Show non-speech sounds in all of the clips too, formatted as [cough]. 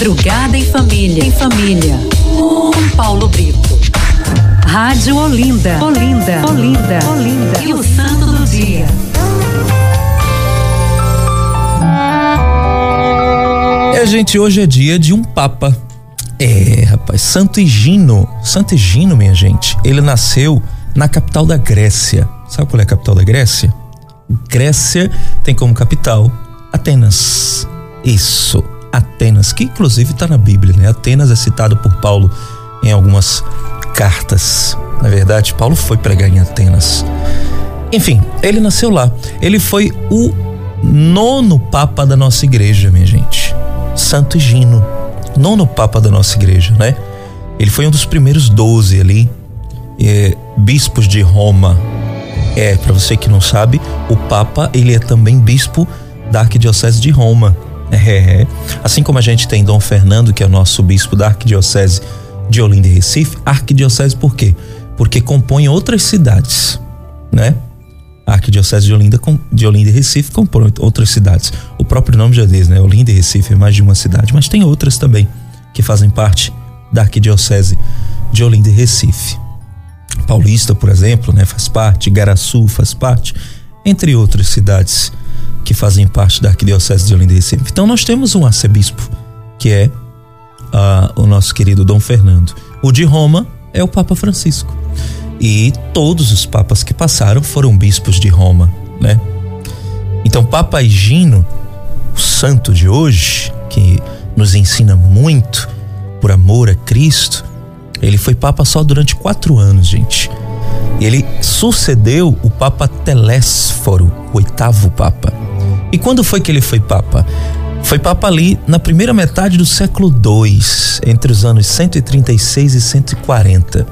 Madrugada em família. Em família. Com Paulo Brito. Rádio Olinda. Olinda. Olinda. Olinda. E o santo do dia. É, gente, hoje é dia de um papa. É, rapaz, Santo Higino. Santo Higino, minha gente, ele nasceu na capital da Grécia. Sabe qual é a capital da Grécia? Grécia tem como capital Atenas. Isso, Atenas, que inclusive está na Bíblia, né? Atenas é citado por Paulo em algumas cartas. Na verdade, Paulo foi pregar em Atenas. Enfim, ele nasceu lá. Ele foi o nono papa da nossa igreja, minha gente. Santo Higino, nono papa da nossa igreja, né? Ele foi um dos primeiros doze ali, é, bispos de Roma. É, para você que não sabe, o papa ele é também bispo da arquidiocese de Roma. É, assim como a gente tem Dom Fernando, que é o nosso bispo da arquidiocese de Olinda e Recife, arquidiocese por quê? Porque compõe outras cidades, né? A arquidiocese de Olinda, de Olinda e Recife compõe outras cidades. O próprio nome já diz, né? Olinda e Recife é mais de uma cidade, mas tem outras também que fazem parte da arquidiocese de Olinda e Recife. Paulista, por exemplo, né, faz parte, Garaçu faz parte, entre outras cidades que fazem parte da Arquidiocese de Olinda e Recife. Então nós temos um arcebispo, que é o nosso querido Dom Fernando. O de Roma é o Papa Francisco. E todos os papas que passaram foram bispos de Roma, né? Então, Papa Higino, o santo de hoje, que nos ensina muito por amor a Cristo, ele foi papa só durante quatro anos, gente. Ele sucedeu o Papa Telésforo, o oitavo Papa. E quando foi que ele foi Papa? Foi Papa ali na primeira metade do século II, entre os anos 136 e 140.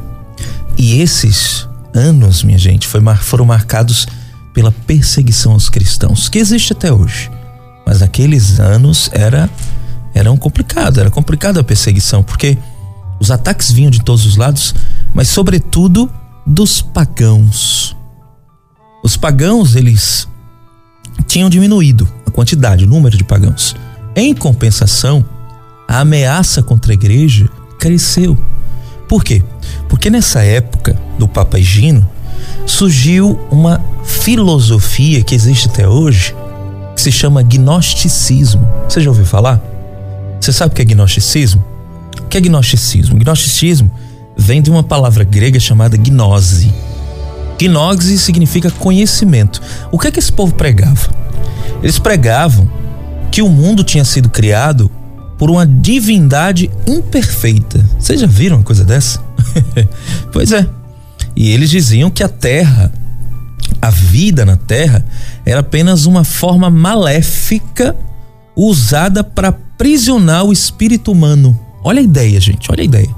E esses anos, minha gente, foi, foram marcados pela perseguição aos cristãos, que existe até hoje. Mas naqueles anos era eram complicado, era complicada a perseguição, porque os ataques vinham de todos os lados, mas sobretudo dos pagãos. Os pagãos, eles tinham diminuído a quantidade, o número de pagãos. Em compensação, a ameaça contra a igreja cresceu. Por quê? Porque nessa época do Papa Higino surgiu uma filosofia que existe até hoje, que se chama gnosticismo. Você já ouviu falar? Você sabe o que é gnosticismo? O que é gnosticismo? Gnosticismo vem de uma palavra grega chamada gnose. Gnose significa conhecimento. O que é que esse povo pregava? Eles pregavam que o mundo tinha sido criado por uma divindade imperfeita. Vocês já viram uma coisa dessa? [laughs] pois é. E eles diziam que a terra, a vida na terra, era apenas uma forma maléfica usada para aprisionar o espírito humano. Olha a ideia, gente, olha a ideia.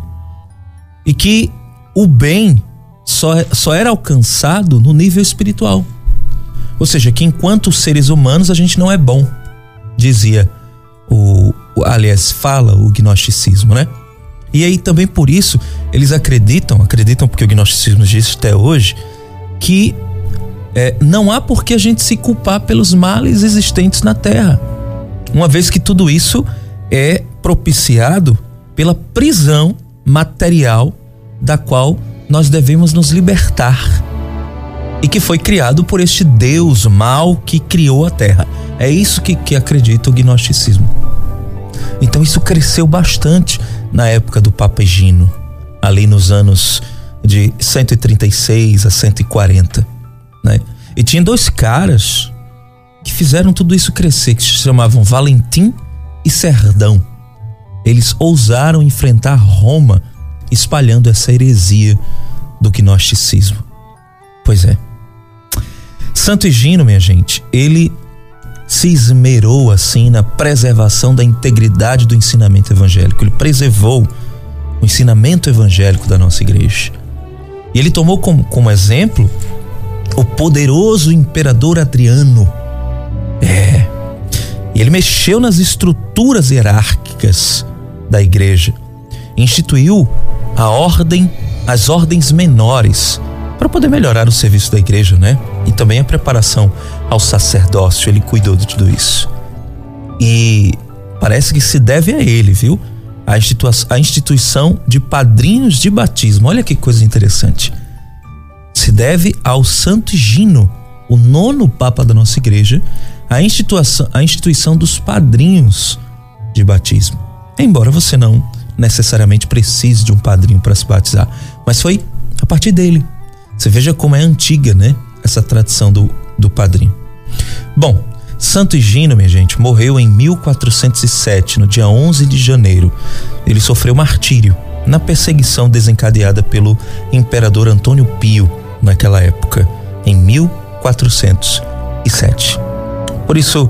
E que o bem só, só era alcançado no nível espiritual. Ou seja, que enquanto seres humanos a gente não é bom, dizia o, aliás, fala o gnosticismo, né? E aí também por isso eles acreditam, acreditam porque o gnosticismo existe até hoje, que é, não há por que a gente se culpar pelos males existentes na Terra, uma vez que tudo isso é propiciado pela prisão material da qual nós devemos nos libertar e que foi criado por este Deus mal que criou a terra. É isso que, que acredita o gnosticismo. Então isso cresceu bastante na época do Papa Egino, ali nos anos de 136 a 140, né? E tinha dois caras que fizeram tudo isso crescer, que se chamavam Valentim e Serdão eles ousaram enfrentar Roma espalhando essa heresia do gnosticismo. Pois é. Santo Higino, minha gente, ele se esmerou assim na preservação da integridade do ensinamento evangélico. Ele preservou o ensinamento evangélico da nossa igreja. E ele tomou como, como exemplo o poderoso imperador Adriano. É. E ele mexeu nas estruturas hierárquicas da igreja. Instituiu a ordem, as ordens menores, para poder melhorar o serviço da igreja, né? E também a preparação ao sacerdócio, ele cuidou de tudo isso. E parece que se deve a ele, viu? A, institu a instituição de padrinhos de batismo. Olha que coisa interessante. Se deve ao Santo Gino, o nono Papa da nossa igreja, a instituição, a instituição dos padrinhos de batismo. Embora você não necessariamente precise de um padrinho para se batizar, mas foi a partir dele. Você veja como é antiga, né? Essa tradição do, do padrinho. Bom, Santo Higino, minha gente, morreu em 1407, no dia 11 de janeiro. Ele sofreu martírio na perseguição desencadeada pelo imperador Antônio Pio naquela época, em 1407. Por isso,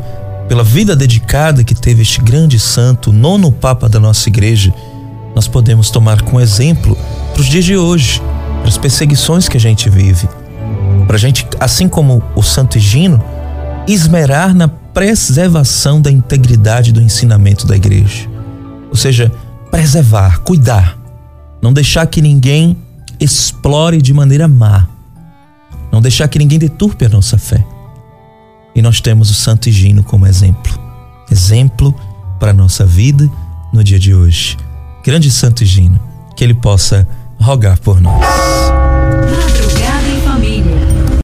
pela vida dedicada que teve este grande santo, nono papa da nossa igreja, nós podemos tomar como exemplo para os dias de hoje, para as perseguições que a gente vive. Para a gente, assim como o Santo Higino, esmerar na preservação da integridade do ensinamento da igreja. Ou seja, preservar, cuidar, não deixar que ninguém explore de maneira má, não deixar que ninguém deturpe a nossa fé. E nós temos o Santo Higino como exemplo, exemplo para a nossa vida no dia de hoje. Grande Santo Higino, que ele possa rogar por nós.